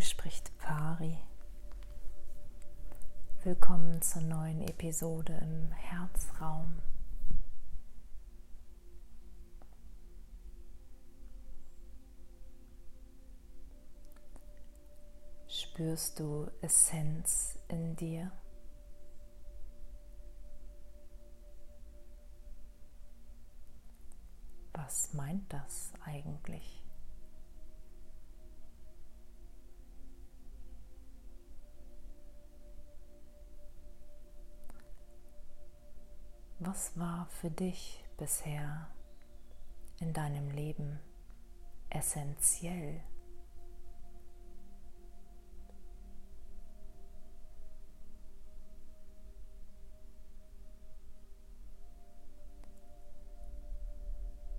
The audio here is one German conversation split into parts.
hier spricht Pari. Willkommen zur neuen Episode im Herzraum. Spürst du Essenz in dir? Was meint das eigentlich? Was war für dich bisher in deinem Leben essentiell?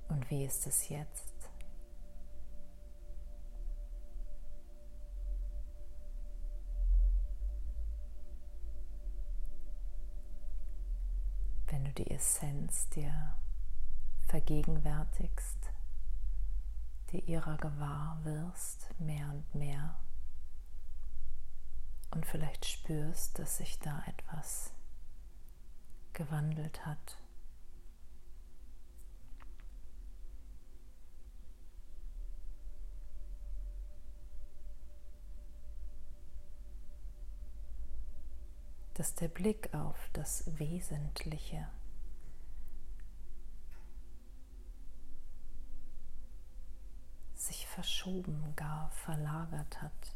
Und wie ist es jetzt? Du die Essenz dir vergegenwärtigst, dir ihrer gewahr wirst, mehr und mehr, und vielleicht spürst, dass sich da etwas gewandelt hat. dass der Blick auf das Wesentliche sich verschoben, gar verlagert hat.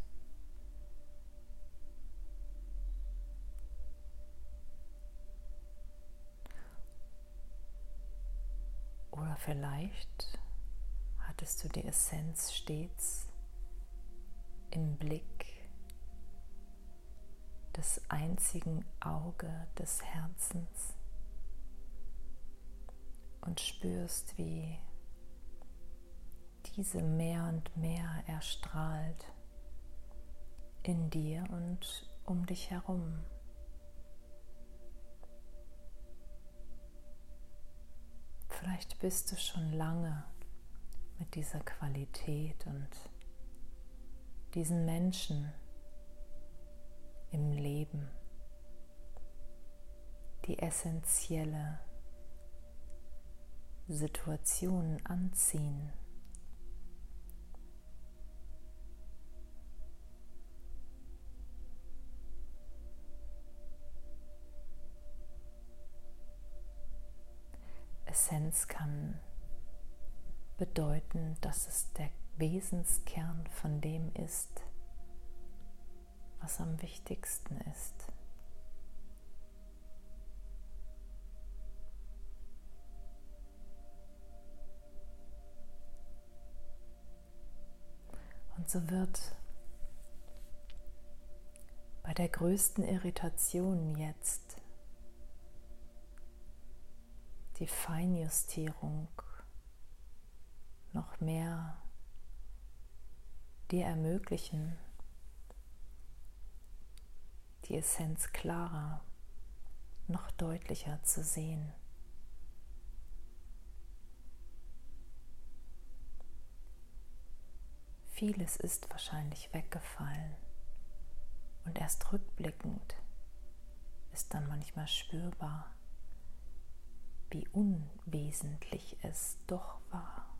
Oder vielleicht hattest du die Essenz stets im Blick des einzigen Auge des Herzens und spürst, wie diese mehr und mehr erstrahlt in dir und um dich herum. Vielleicht bist du schon lange mit dieser Qualität und diesen Menschen im Leben, die essentielle Situationen anziehen. Essenz kann bedeuten, dass es der Wesenskern von dem ist, was am wichtigsten ist. Und so wird bei der größten Irritation jetzt die Feinjustierung noch mehr dir ermöglichen, die Essenz klarer, noch deutlicher zu sehen. Vieles ist wahrscheinlich weggefallen und erst rückblickend ist dann manchmal spürbar, wie unwesentlich es doch war.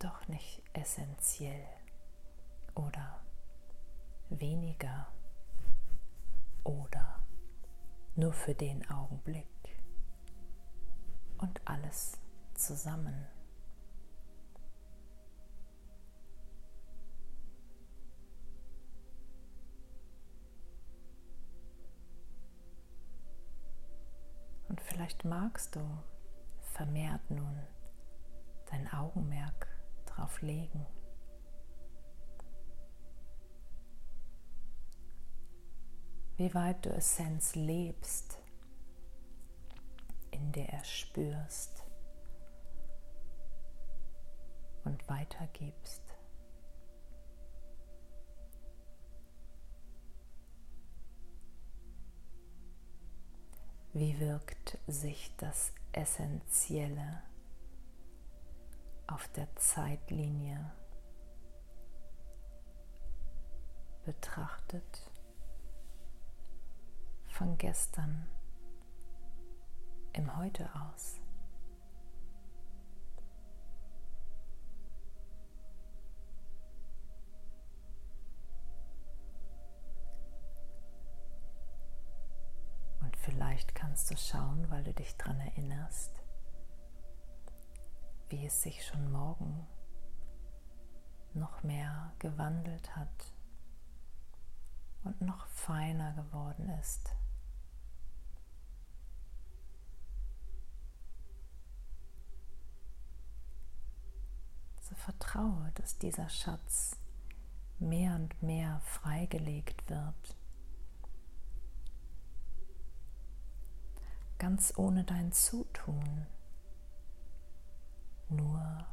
doch nicht essentiell oder weniger oder nur für den Augenblick und alles zusammen. Vielleicht magst du vermehrt nun dein Augenmerk drauf legen. Wie weit du Essenz lebst, in der er spürst und weitergibst. Wie wirkt sich das Essentielle auf der Zeitlinie betrachtet von gestern im Heute aus? Vielleicht kannst du schauen, weil du dich daran erinnerst, wie es sich schon morgen noch mehr gewandelt hat und noch feiner geworden ist. So vertraue, dass dieser Schatz mehr und mehr freigelegt wird ganz ohne dein Zutun, nur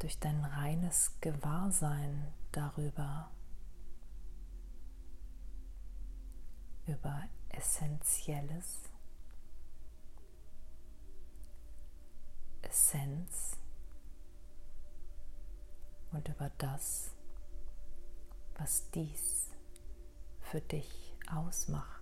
durch dein reines Gewahrsein darüber, über Essentielles, Essenz und über das, was dies für dich ausmacht.